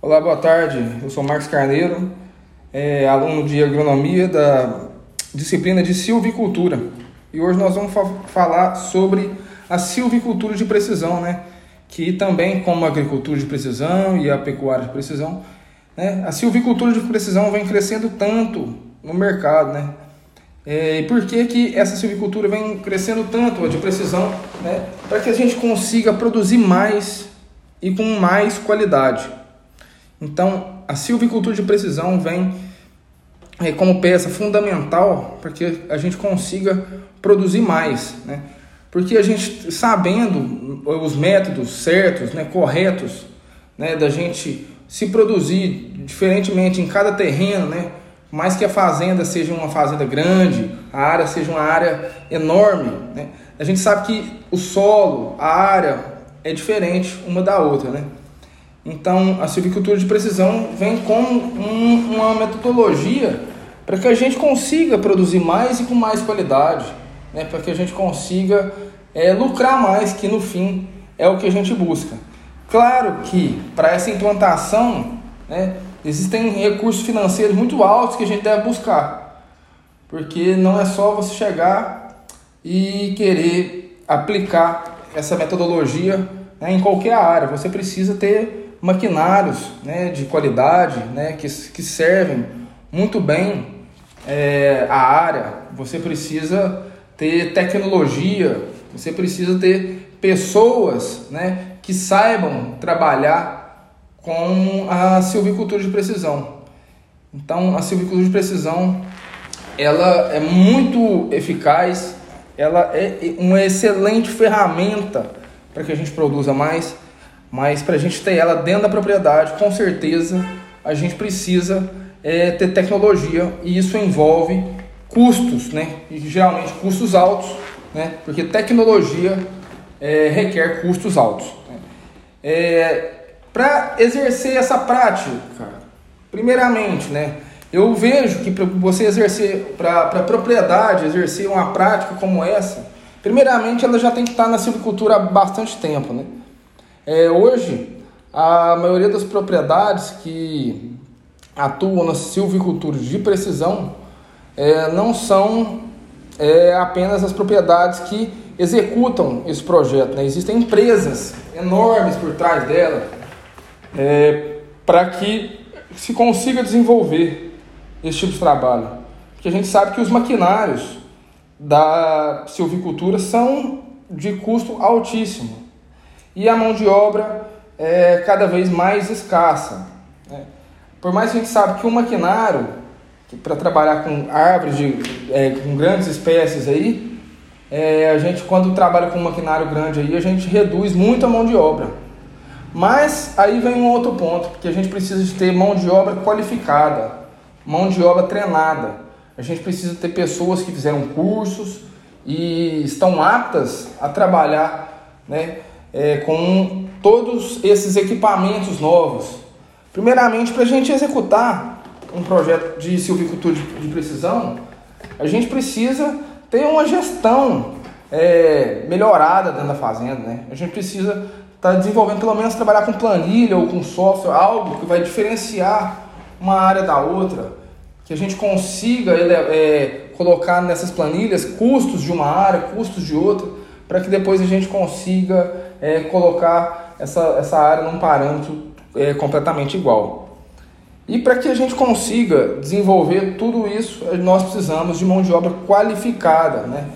Olá, boa tarde. Eu sou Marcos Carneiro, é, aluno de agronomia da disciplina de silvicultura. E hoje nós vamos fa falar sobre a silvicultura de precisão, né? Que também, como a agricultura de precisão e a pecuária de precisão, né? A silvicultura de precisão vem crescendo tanto no mercado, né? É, e por que, que essa silvicultura vem crescendo tanto, a de precisão, né? Para que a gente consiga produzir mais e com mais qualidade. Então, a silvicultura de precisão vem é, como peça fundamental para que a gente consiga produzir mais, né? Porque a gente, sabendo os métodos certos, né, corretos, né, da gente se produzir diferentemente em cada terreno, né, mais que a fazenda seja uma fazenda grande, a área seja uma área enorme, né, a gente sabe que o solo, a área é diferente uma da outra, né? Então, a silvicultura de precisão vem com um, uma metodologia para que a gente consiga produzir mais e com mais qualidade, né? para que a gente consiga é, lucrar mais, que no fim é o que a gente busca. Claro que para essa implantação né, existem recursos financeiros muito altos que a gente deve buscar, porque não é só você chegar e querer aplicar essa metodologia né, em qualquer área, você precisa ter maquinários né, de qualidade né, que, que servem muito bem é, a área. Você precisa ter tecnologia, você precisa ter pessoas né, que saibam trabalhar com a silvicultura de precisão. Então, a silvicultura de precisão ela é muito eficaz, ela é uma excelente ferramenta para que a gente produza mais mas para a gente ter ela dentro da propriedade, com certeza a gente precisa é, ter tecnologia e isso envolve custos, né? E geralmente custos altos, né? Porque tecnologia é, requer custos altos. Né? É, para exercer essa prática, primeiramente, né? Eu vejo que para você exercer, para a propriedade exercer uma prática como essa, primeiramente ela já tem que estar na silvicultura há bastante tempo, né? É, hoje, a maioria das propriedades que atuam na silvicultura de precisão é, não são é, apenas as propriedades que executam esse projeto. Né? Existem empresas enormes por trás dela é, para que se consiga desenvolver esse tipo de trabalho. Porque a gente sabe que os maquinários da silvicultura são de custo altíssimo e a mão de obra é cada vez mais escassa. Né? Por mais que a gente sabe que o maquinário, para trabalhar com árvores, de, é, com grandes espécies aí, é, a gente quando trabalha com um maquinário grande aí, a gente reduz muito a mão de obra. Mas aí vem um outro ponto, porque a gente precisa de ter mão de obra qualificada, mão de obra treinada. A gente precisa ter pessoas que fizeram cursos e estão aptas a trabalhar né, é, com todos esses equipamentos novos. Primeiramente, para a gente executar um projeto de silvicultura de, precisão, a gente precisa ter uma gestão é, melhorada dentro da fazenda. Né? A gente precisa estar tá desenvolvendo, pelo menos, trabalhar com planilha ou com software, algo que vai diferenciar uma área da outra, que a gente consiga é, colocar nessas planilhas custos de uma área, custos de outra, para que depois a gente consiga é, colocar essa, essa área num parâmetro é, completamente igual. E para que a gente consiga desenvolver tudo isso, nós precisamos de mão de obra qualificada, né?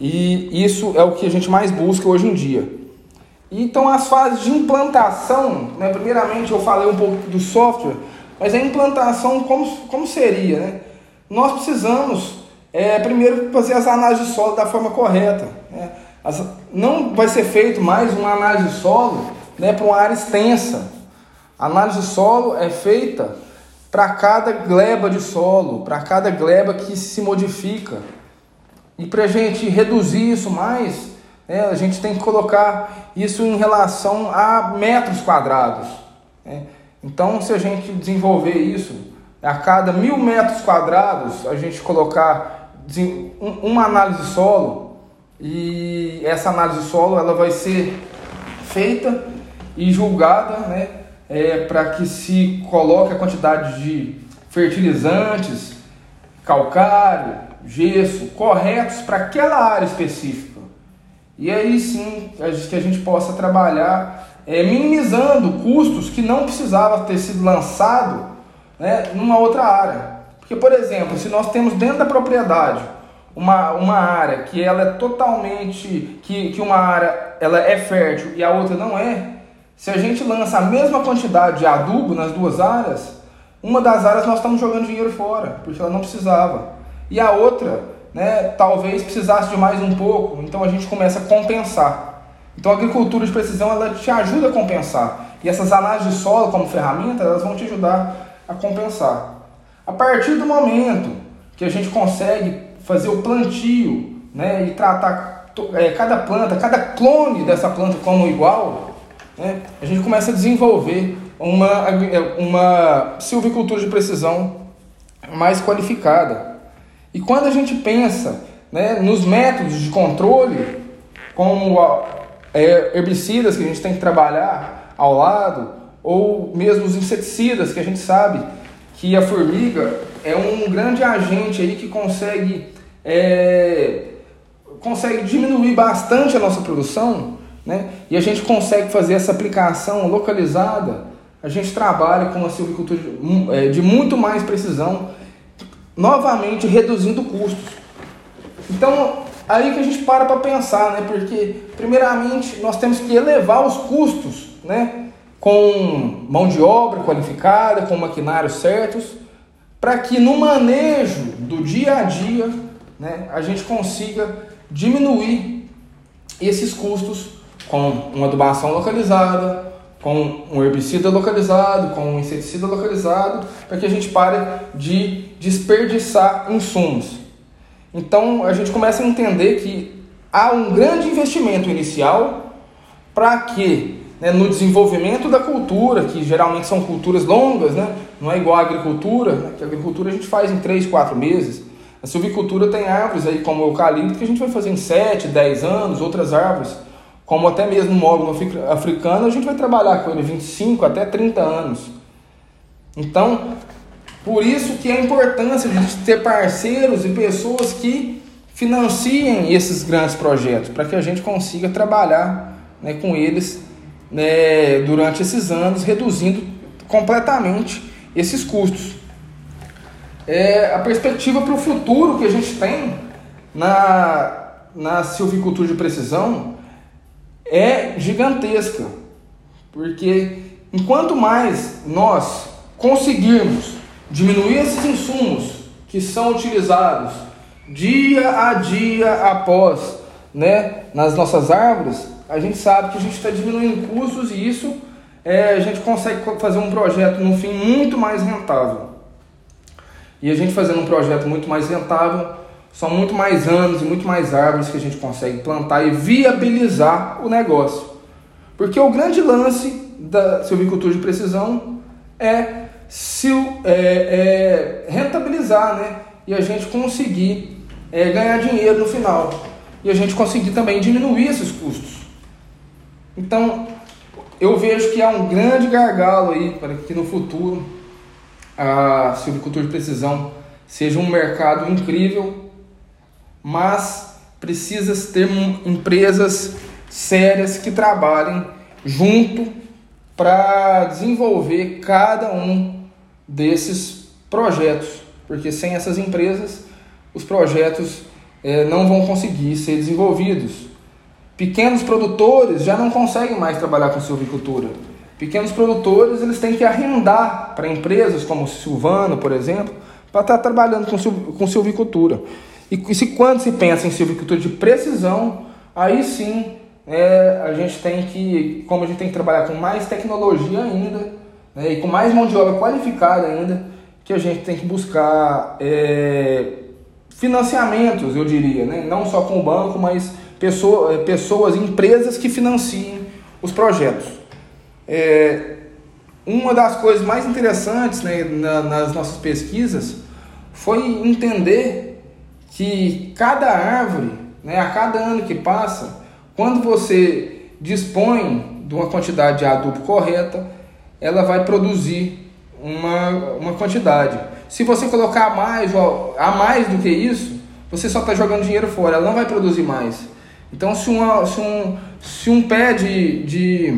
E isso é o que a gente mais busca hoje em dia. Então, as fases de implantação, né? primeiramente eu falei um pouco do software, mas a implantação como, como seria? Né? Nós precisamos é, primeiro fazer as análises de solo da forma correta. Né? Não vai ser feito mais uma análise de solo né, para uma área extensa. A análise de solo é feita para cada gleba de solo, para cada gleba que se modifica. E para a gente reduzir isso mais, né, a gente tem que colocar isso em relação a metros quadrados. Né? Então, se a gente desenvolver isso, a cada mil metros quadrados, a gente colocar uma análise de solo, e essa análise solo ela vai ser feita e julgada né, é, para que se coloque a quantidade de fertilizantes, calcário, gesso corretos para aquela área específica. E aí sim que a gente possa trabalhar é, minimizando custos que não precisava ter sido lançado né, numa outra área. Porque, por exemplo, se nós temos dentro da propriedade uma, uma área que ela é totalmente que, que uma área ela é fértil e a outra não é, se a gente lança a mesma quantidade de adubo nas duas áreas, uma das áreas nós estamos jogando dinheiro fora, porque ela não precisava. E a outra, né, talvez precisasse de mais um pouco, então a gente começa a compensar. Então a agricultura de precisão ela te ajuda a compensar. E essas análises de solo como ferramenta, elas vão te ajudar a compensar. A partir do momento que a gente consegue fazer o plantio né, e tratar é, cada planta, cada clone dessa planta como igual, né, a gente começa a desenvolver uma, uma silvicultura de precisão mais qualificada. E quando a gente pensa né, nos métodos de controle, como é, herbicidas que a gente tem que trabalhar ao lado, ou mesmo os inseticidas que a gente sabe que a formiga é um grande agente aí que consegue, é, consegue diminuir bastante a nossa produção, né? e a gente consegue fazer essa aplicação localizada, a gente trabalha com uma silvicultura de, é, de muito mais precisão, novamente reduzindo custos. Então, aí que a gente para para pensar, né? Porque, primeiramente, nós temos que elevar os custos, né? Com mão de obra qualificada, com maquinários certos, para que no manejo do dia a dia, né, a gente consiga diminuir esses custos com uma adubação localizada, com um herbicida localizado, com um inseticida localizado, para que a gente pare de desperdiçar insumos. Então a gente começa a entender que há um grande investimento inicial para que né, no desenvolvimento da cultura, que geralmente são culturas longas, né, não é igual à agricultura, né, que a agricultura a gente faz em 3, 4 meses. A silvicultura tem árvores aí como o eucalipto que a gente vai fazer em 7, 10 anos, outras árvores, como até mesmo o mogno africano, a gente vai trabalhar com ele 25 até 30 anos. Então, por isso que é a importância de ter parceiros e pessoas que financiem esses grandes projetos, para que a gente consiga trabalhar né, com eles né, durante esses anos, reduzindo completamente esses custos. É, a perspectiva para o futuro que a gente tem na, na silvicultura de precisão é gigantesca, porque enquanto mais nós conseguirmos diminuir esses insumos que são utilizados dia a dia após né, nas nossas árvores, a gente sabe que a gente está diminuindo custos e isso é, a gente consegue fazer um projeto no fim muito mais rentável. E a gente fazendo um projeto muito mais rentável, são muito mais anos e muito mais árvores que a gente consegue plantar e viabilizar o negócio. Porque o grande lance da silvicultura de precisão é se é, é, rentabilizar, né? E a gente conseguir é, ganhar dinheiro no final. E a gente conseguir também diminuir esses custos. Então, eu vejo que há um grande gargalo aí para que no futuro a silvicultura de precisão seja um mercado incrível, mas precisa ter empresas sérias que trabalhem junto para desenvolver cada um desses projetos, porque sem essas empresas os projetos é, não vão conseguir ser desenvolvidos. Pequenos produtores já não conseguem mais trabalhar com silvicultura. Pequenos produtores eles têm que arrendar para empresas como Silvano, por exemplo, para estar tá trabalhando com, silvicultura. E, e se quando se pensa em silvicultura de precisão, aí sim é, a gente tem que, como a gente tem que trabalhar com mais tecnologia ainda, né, e com mais mão de obra qualificada ainda, que a gente tem que buscar é, financiamentos, eu diria, né, não só com o banco, mas pessoa, é, pessoas, empresas que financiem os projetos. É, uma das coisas mais interessantes né, na, nas nossas pesquisas foi entender que cada árvore, né, a cada ano que passa, quando você dispõe de uma quantidade de adubo correta, ela vai produzir uma, uma quantidade. Se você colocar mais, a mais do que isso, você só está jogando dinheiro fora, ela não vai produzir mais. Então, se, uma, se, um, se um pé de, de,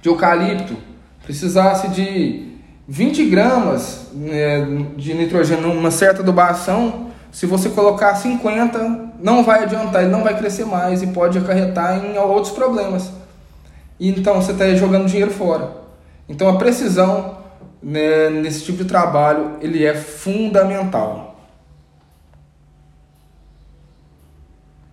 de eucalipto precisasse de 20 gramas né, de nitrogênio numa certa adubação, se você colocar 50, não vai adiantar, ele não vai crescer mais e pode acarretar em outros problemas. Então você está jogando dinheiro fora. Então a precisão né, nesse tipo de trabalho ele é fundamental.